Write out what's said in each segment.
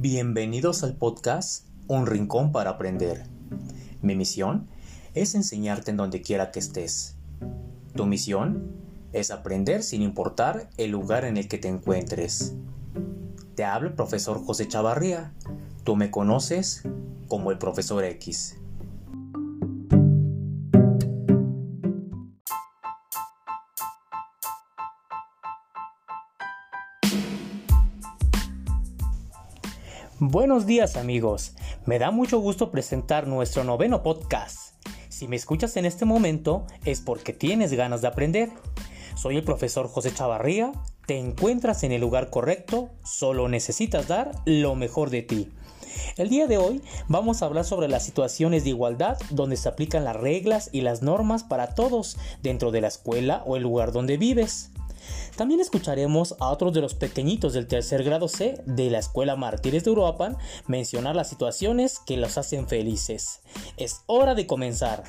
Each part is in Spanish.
Bienvenidos al podcast Un Rincón para Aprender. Mi misión es enseñarte en donde quiera que estés. Tu misión es aprender sin importar el lugar en el que te encuentres. Te habla el profesor José Chavarría. Tú me conoces como el profesor X. Buenos días amigos, me da mucho gusto presentar nuestro noveno podcast. Si me escuchas en este momento es porque tienes ganas de aprender. Soy el profesor José Chavarría, te encuentras en el lugar correcto, solo necesitas dar lo mejor de ti. El día de hoy vamos a hablar sobre las situaciones de igualdad donde se aplican las reglas y las normas para todos dentro de la escuela o el lugar donde vives. También escucharemos a otros de los pequeñitos del tercer grado C de la Escuela Martínez de Uruapan mencionar las situaciones que los hacen felices. Es hora de comenzar.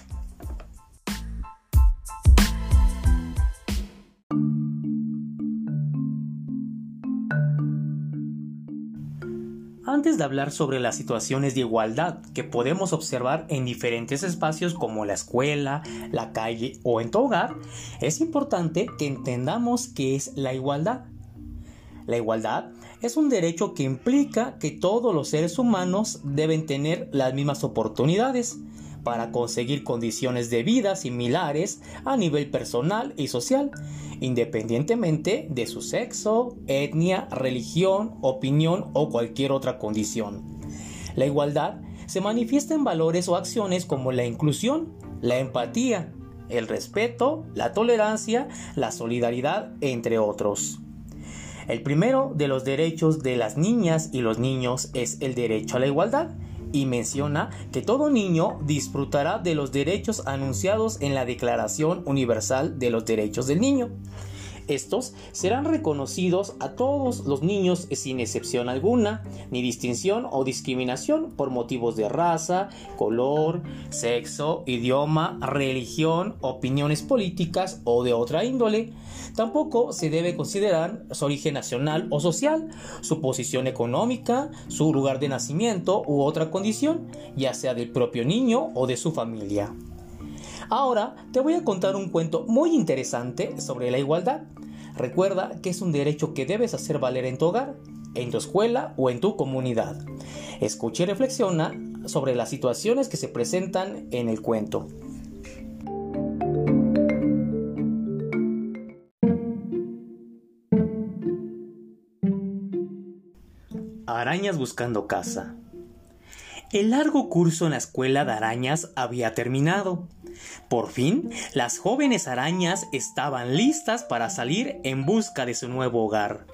Antes de hablar sobre las situaciones de igualdad que podemos observar en diferentes espacios como la escuela, la calle o en tu hogar, es importante que entendamos qué es la igualdad. La igualdad es un derecho que implica que todos los seres humanos deben tener las mismas oportunidades, para conseguir condiciones de vida similares a nivel personal y social, independientemente de su sexo, etnia, religión, opinión o cualquier otra condición. La igualdad se manifiesta en valores o acciones como la inclusión, la empatía, el respeto, la tolerancia, la solidaridad, entre otros. El primero de los derechos de las niñas y los niños es el derecho a la igualdad, y menciona que todo niño disfrutará de los derechos anunciados en la Declaración Universal de los Derechos del Niño. Estos serán reconocidos a todos los niños sin excepción alguna, ni distinción o discriminación por motivos de raza, color, sexo, idioma, religión, opiniones políticas o de otra índole. Tampoco se debe considerar su origen nacional o social, su posición económica, su lugar de nacimiento u otra condición, ya sea del propio niño o de su familia. Ahora te voy a contar un cuento muy interesante sobre la igualdad. Recuerda que es un derecho que debes hacer valer en tu hogar, en tu escuela o en tu comunidad. Escucha y reflexiona sobre las situaciones que se presentan en el cuento. Arañas buscando casa. El largo curso en la escuela de arañas había terminado. Por fin, las jóvenes arañas estaban listas para salir en busca de su nuevo hogar.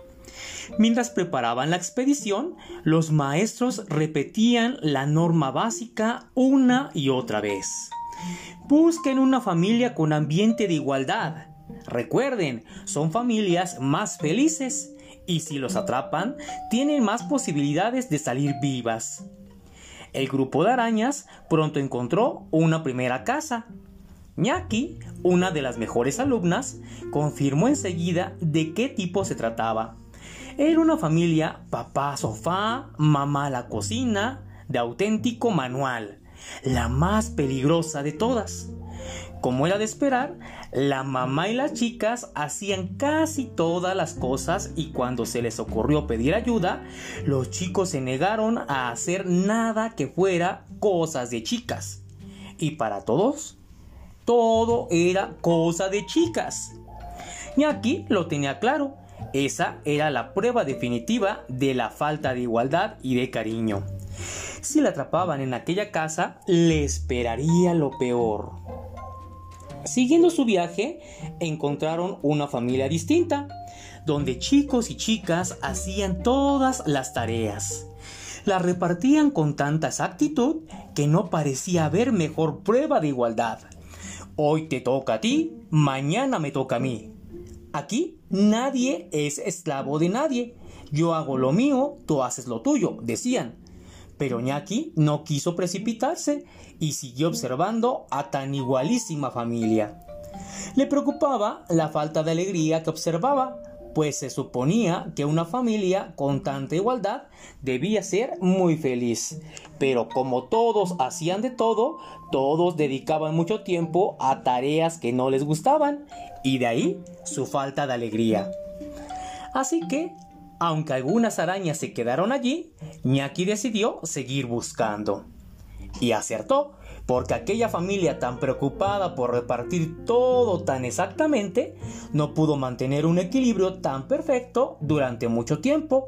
Mientras preparaban la expedición, los maestros repetían la norma básica una y otra vez. Busquen una familia con ambiente de igualdad. Recuerden, son familias más felices y si los atrapan, tienen más posibilidades de salir vivas. El grupo de arañas pronto encontró una primera casa. Ñaki, una de las mejores alumnas, confirmó enseguida de qué tipo se trataba. Era una familia papá sofá, mamá la cocina, de auténtico manual, la más peligrosa de todas. Como era de esperar, la mamá y las chicas hacían casi todas las cosas y cuando se les ocurrió pedir ayuda, los chicos se negaron a hacer nada que fuera cosas de chicas. Y para todos, todo era cosa de chicas. aquí lo tenía claro, esa era la prueba definitiva de la falta de igualdad y de cariño. Si la atrapaban en aquella casa, le esperaría lo peor. Siguiendo su viaje, encontraron una familia distinta, donde chicos y chicas hacían todas las tareas. Las repartían con tanta exactitud que no parecía haber mejor prueba de igualdad. Hoy te toca a ti, mañana me toca a mí. Aquí nadie es esclavo de nadie. Yo hago lo mío, tú haces lo tuyo, decían. Pero Ñaki no quiso precipitarse y siguió observando a tan igualísima familia. Le preocupaba la falta de alegría que observaba, pues se suponía que una familia con tanta igualdad debía ser muy feliz. Pero como todos hacían de todo, todos dedicaban mucho tiempo a tareas que no les gustaban y de ahí su falta de alegría. Así que, aunque algunas arañas se quedaron allí, Ñaki decidió seguir buscando. Y acertó, porque aquella familia tan preocupada por repartir todo tan exactamente, no pudo mantener un equilibrio tan perfecto durante mucho tiempo.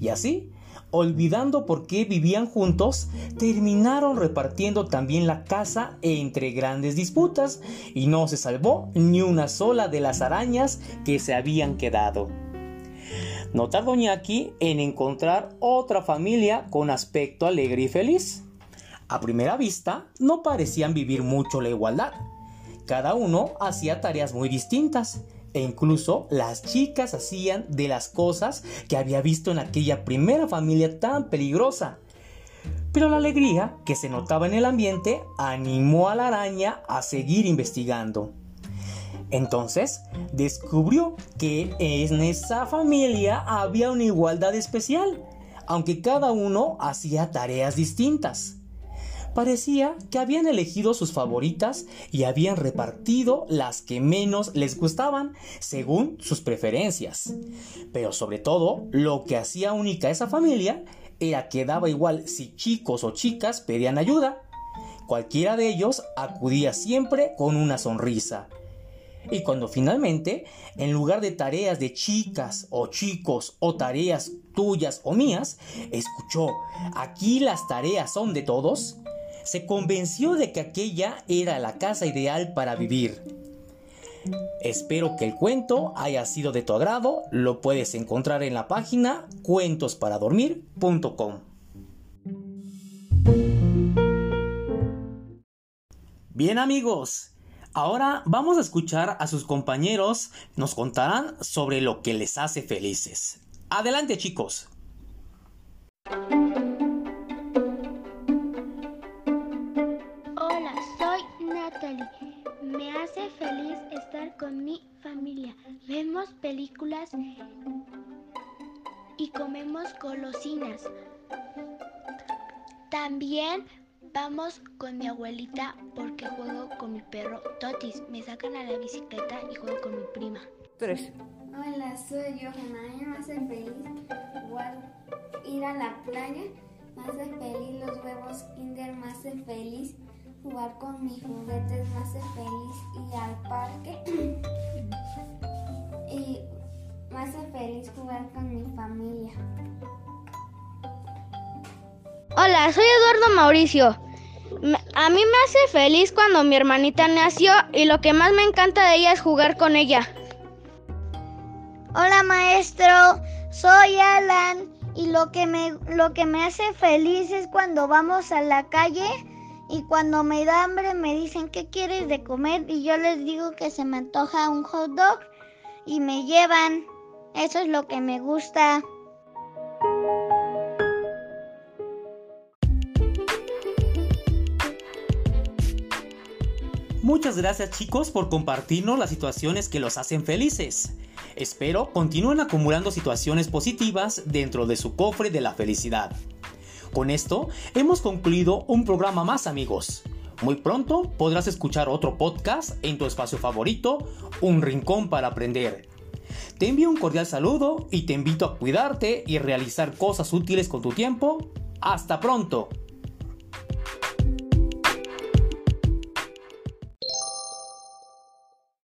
Y así, olvidando por qué vivían juntos, terminaron repartiendo también la casa entre grandes disputas y no se salvó ni una sola de las arañas que se habían quedado. No tardó aquí en encontrar otra familia con aspecto alegre y feliz. A primera vista, no parecían vivir mucho la igualdad. Cada uno hacía tareas muy distintas e incluso las chicas hacían de las cosas que había visto en aquella primera familia tan peligrosa. Pero la alegría que se notaba en el ambiente animó a la araña a seguir investigando. Entonces descubrió que en esa familia había una igualdad especial, aunque cada uno hacía tareas distintas. Parecía que habían elegido sus favoritas y habían repartido las que menos les gustaban según sus preferencias. Pero sobre todo, lo que hacía única a esa familia era que daba igual si chicos o chicas pedían ayuda. Cualquiera de ellos acudía siempre con una sonrisa. Y cuando finalmente, en lugar de tareas de chicas o chicos o tareas tuyas o mías, escuchó, aquí las tareas son de todos, se convenció de que aquella era la casa ideal para vivir. Espero que el cuento haya sido de tu agrado, lo puedes encontrar en la página cuentosparadormir.com. Bien amigos, ahora vamos a escuchar a sus compañeros, nos contarán sobre lo que les hace felices. Adelante chicos. Me hace feliz estar con mi familia. Vemos películas y comemos golosinas. También vamos con mi abuelita porque juego con mi perro Totis. Me sacan a la bicicleta y juego con mi prima. Tres. Hola, soy Johanna. A mí me hace feliz ir a la playa. Me hace feliz los huevos Kinder. Me hace feliz jugar con mis juguetes, me hace feliz ir al parque y me hace feliz jugar con mi familia. Hola, soy Eduardo Mauricio. A mí me hace feliz cuando mi hermanita nació y lo que más me encanta de ella es jugar con ella. Hola maestro, soy Alan y lo que me, lo que me hace feliz es cuando vamos a la calle y cuando me da hambre me dicen qué quieres de comer y yo les digo que se me antoja un hot dog y me llevan. Eso es lo que me gusta. Muchas gracias chicos por compartirnos las situaciones que los hacen felices. Espero continúen acumulando situaciones positivas dentro de su cofre de la felicidad. Con esto hemos concluido un programa más amigos. Muy pronto podrás escuchar otro podcast en tu espacio favorito, Un Rincón para Aprender. Te envío un cordial saludo y te invito a cuidarte y realizar cosas útiles con tu tiempo. Hasta pronto.